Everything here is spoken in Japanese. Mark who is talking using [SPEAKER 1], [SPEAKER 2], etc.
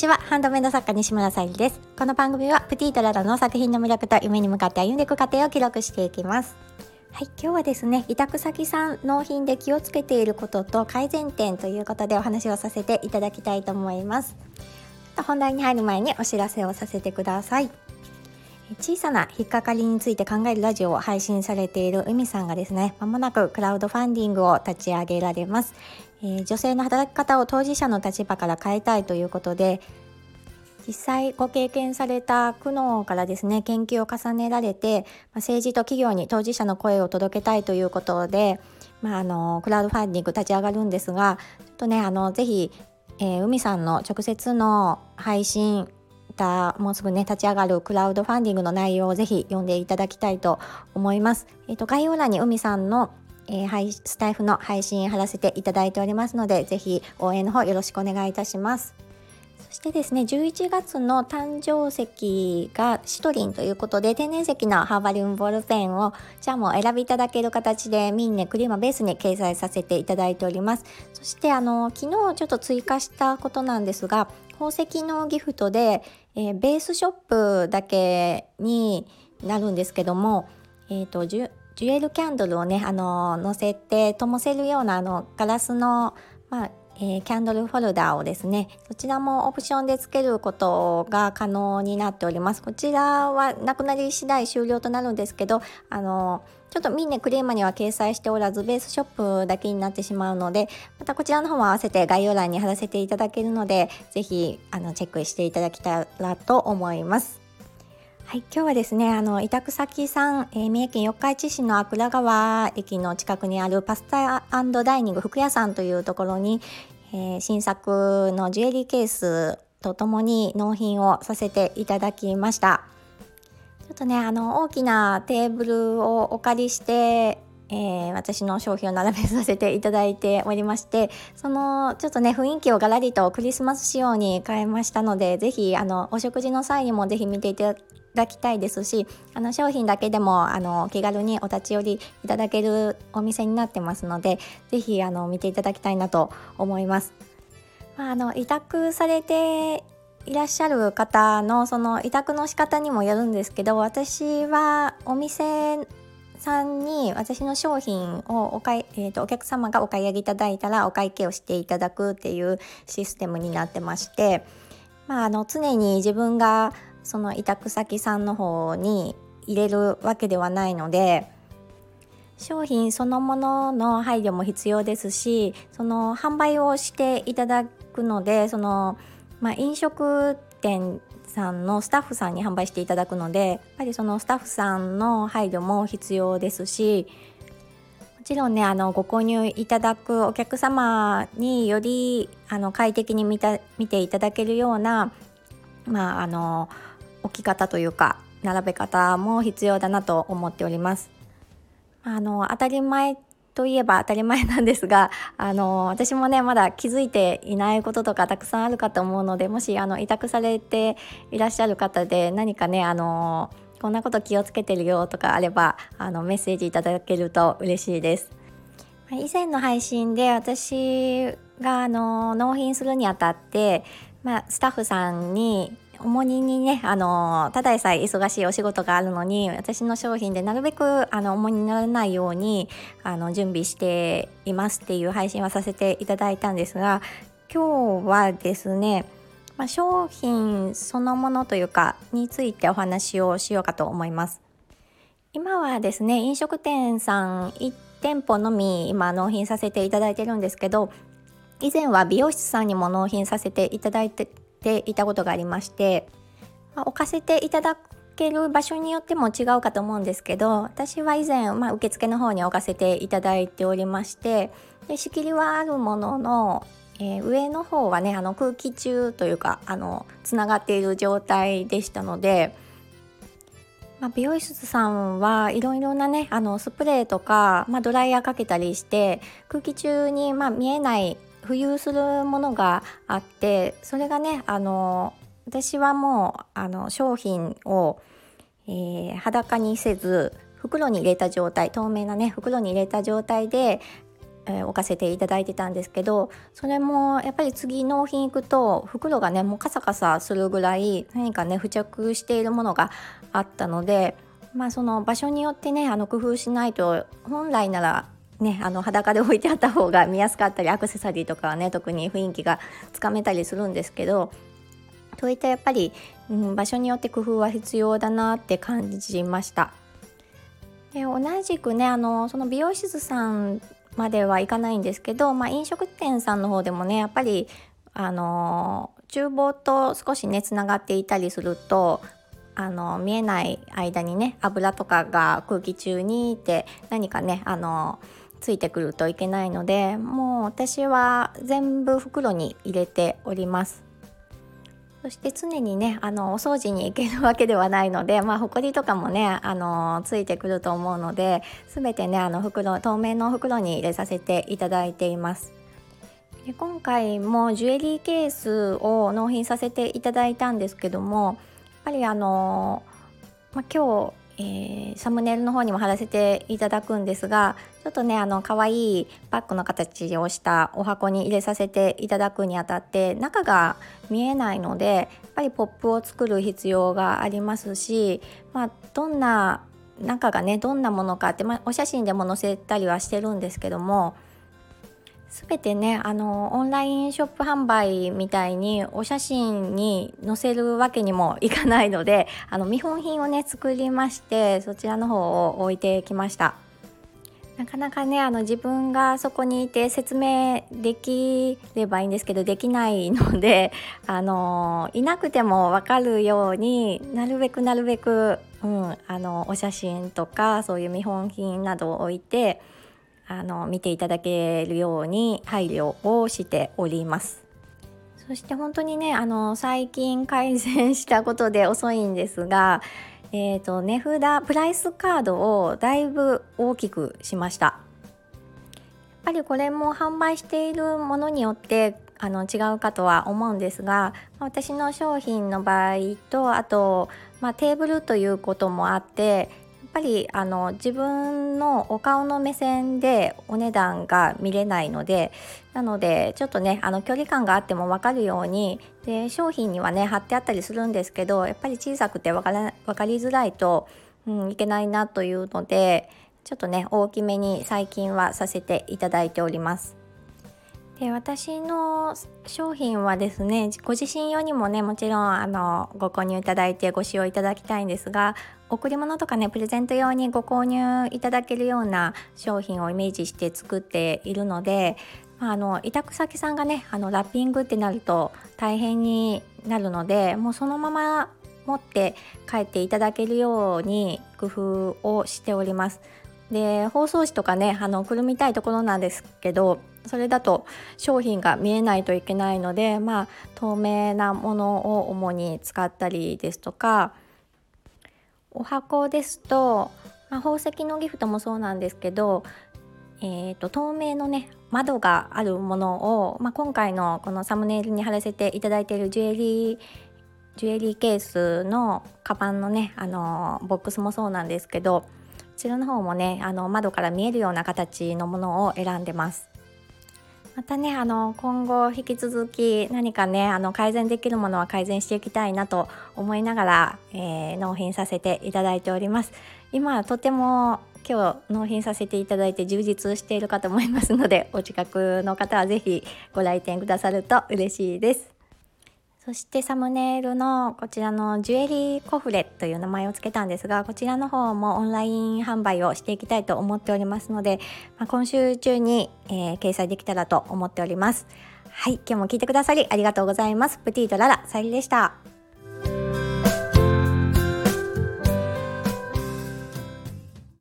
[SPEAKER 1] ちは。ハンドメイド作家西村さゆりです。この番組はプティートララの作品の魅力と夢に向かって歩んでいく過程を記録していきます。はい、今日はですね委託先さん納品で気をつけていることと改善点ということでお話をさせていただきたいと思います。本題に入る前にお知らせをさせてください。小さな引っかかりについて考えるラジオを配信されている海さんがですねまもなくクラウドファンディングを立ち上げられます、えー、女性の働き方を当事者の立場から変えたいということで実際ご経験された苦悩からですね研究を重ねられて、ま、政治と企業に当事者の声を届けたいということで、まあ、あのクラウドファンディング立ち上がるんですがちょっとねあのぜひ、えー、海さんの直接の配信たもうすぐね立ち上がるクラウドファンディングの内容をぜひ読んでいただきたいと思います。えっ、ー、と概要欄に海さんのえー、スタイフの配信貼らせていただいておりますので、ぜひ応援の方よろしくお願いいたします。そしてですね、11月の誕生石がシトリンということで、天然石のハーバリウムボールペンをじゃあもお選びいただける形でミンネクリーマベースに掲載させていただいております。そしてあの、昨日ちょっと追加したことなんですが、宝石のギフトで、えー、ベースショップだけになるんですけども、えーと、ジュエルキャンドルをね、あの乗せて灯せるようなあのガラスの、まあえー、キャンドルホルダーをですねそちらもオプションで付けることが可能になっておりますこちらはなくなり次第終了となるんですけどあのちょっとミンネクレーマには掲載しておらずベースショップだけになってしまうのでまたこちらの方も合わせて概要欄に貼らせていただけるので是非あのチェックしていただけたらと思います。はい、今日はですね、あの委託先さん、えー、三重県四日市市の桜川駅の近くにあるパスタダイニング福屋さんというところに、えー、新作のジュエリーケースとともに納品をさせていただきました。ちょっとね、あの大きなテーブルをお借りして、えー、私の商品を並べさせていただいておりましてそのちょっとね雰囲気をガラリとクリスマス仕様に変えましたのでぜひあのお食事の際にもぜひ見ていただきたいですしあの商品だけでもあの気軽にお立ち寄りいただけるお店になってますので是非あの見ていただきたいなと思います。まあ、あの委託されていらっしゃる方のその委託の仕方にもよるんですけど私はお店さんに私の商品をお買い、えーと、お客様がお買い上げいただいたらお会計をしていただくっていうシステムになってまして、まあ、あの常に自分がその委託先さんの方に入れるわけではないので商品そのものの配慮も必要ですしその販売をしていただくのでその、まあ、飲食店さんのスタッフさんに販売していただくのでやっぱりそのスタッフさんの配慮も必要ですしもちろんねあのご購入いただくお客様によりあの快適に見た見ていただけるようなまああの置き方というか並べ方も必要だなと思っております。あの当たり前といえば 当たり前なんですがあの私もねまだ気づいていないこととかたくさんあるかと思うのでもしあの委託されていらっしゃる方で何かねあのこんなこと気をつけてるよとかあればあのメッセージいただけると嬉しいです。以前の配信で私があの納品するにあたって、まあ、スタッフさんに重荷にねあのただでさえ忙しいお仕事があるのに私の商品でなるべくあの重荷にならないようにあの準備していますっていう配信はさせていただいたんですが今日はですね、まあ、商品そのものというかについてお話をしようかと思います。今はですね飲食店さん1店舗のみ今納品させていただいてるんですけど以前は美容室さんにも納品させていただいてていたことがありまして、まあ、置かせていただける場所によっても違うかと思うんですけど私は以前、まあ、受付の方に置かせていただいておりましてで仕切りはあるものの、えー、上の方はねあの空気中というかあのつながっている状態でしたので。まあ、美容室さんはいろいろなねあのスプレーとか、まあ、ドライヤーかけたりして空気中にま見えない浮遊するものがあってそれがねあの私はもうあの商品を、えー、裸にせず袋に入れた状態透明なね袋に入れた状態で、えー、置かせていただいてたんですけどそれもやっぱり次納品行くと袋がねもうカサカサするぐらい何かね付着しているものがあったのでまあその場所によってねあの工夫しないと本来ならね、あの裸で置いてあった方が見やすかったりアクセサリーとかはね特に雰囲気がつかめたりするんですけどそういったやっぱり、うん、場所によって工夫は必要だなって感じました。で同じくねあのその美容室さんまではいかないんですけど、まあ、飲食店さんの方でもねやっぱりあの厨房と少しねつながっていたりするとあの見えない間にね油とかが空気中にって何かねあのついてくるといけないのでもう私は全部袋に入れております。そして常にねあのお掃除に行けるわけではないのでまあほこりとかもねあのついてくると思うので全てねあの袋透明の袋に入れさせていただいています。で今回もジュエリーケースを納品させていただいたんですけどもやっぱりあの、まあ、今日えー、サムネイルの方にも貼らせていただくんですがちょっとねあの可愛いバッグの形をしたお箱に入れさせていただくにあたって中が見えないのでやっぱりポップを作る必要がありますし、まあ、どんな中がねどんなものかって、まあ、お写真でも載せたりはしてるんですけども全てねあのオンラインショップ販売みたいにお写真に載せるわけにもいかないので あの見本品をね作りましてそちらの方を置いてきました。なかなかねあの自分がそこにいて説明できればいいんですけどできないので あのいなくても分かるようになるべくなるべく、うん、あのお写真とかそういう見本品などを置いてあの見ていただけるように配慮をしております。そして本当にねあの最近改善したことで遅いんですが、えーと、値札プライスカードをだいぶ大きくしました。やっぱりこれも販売しているものによってあの違うかとは思うんですが私の商品の場合とあと、まあ、テーブルということもあってぱりあの自分のお顔の目線でお値段が見れないのでなのでちょっとねあの距離感があっても分かるようにで商品にはね貼ってあったりするんですけどやっぱり小さくて分から分かりづらいと、うん、いけないなというのでちょっとね大きめに最近はさせていただいております。で私の商品はですねご自身用にもねもちろんあのご購入いただいてご使用いただきたいんですが贈り物とかねプレゼント用にご購入いただけるような商品をイメージして作っているのであの委託先さんがねあのラッピングってなると大変になるのでもうそのまま持って帰っていただけるように工夫をしております。で包装紙とかねあのくるみたいところなんですけどそれだと商品が見えないといけないのでまあ透明なものを主に使ったりですとかお箱ですと、まあ、宝石のギフトもそうなんですけど、えーと、透明のね窓があるものを、まあ、今回のこのサムネイルに貼らせていただいているジュエリージュエリーケースのカバンのねあのボックスもそうなんですけどこちらの方もねあの窓から見えるような形のものを選んでます。またねあの今後引き続き何かねあの改善できるものは改善していきたいなと思いながら、えー、納品させていただいております。今とても今日納品させていただいて充実しているかと思いますのでお近くの方は是非ご来店くださると嬉しいです。そしてサムネイルのこちらのジュエリーコフレという名前を付けたんですがこちらの方もオンライン販売をしていきたいと思っておりますので、まあ、今週中に、えー、掲載できたらと思っております。はい今日も聞いてくださりありがとうございます。プティとララさゆりでした。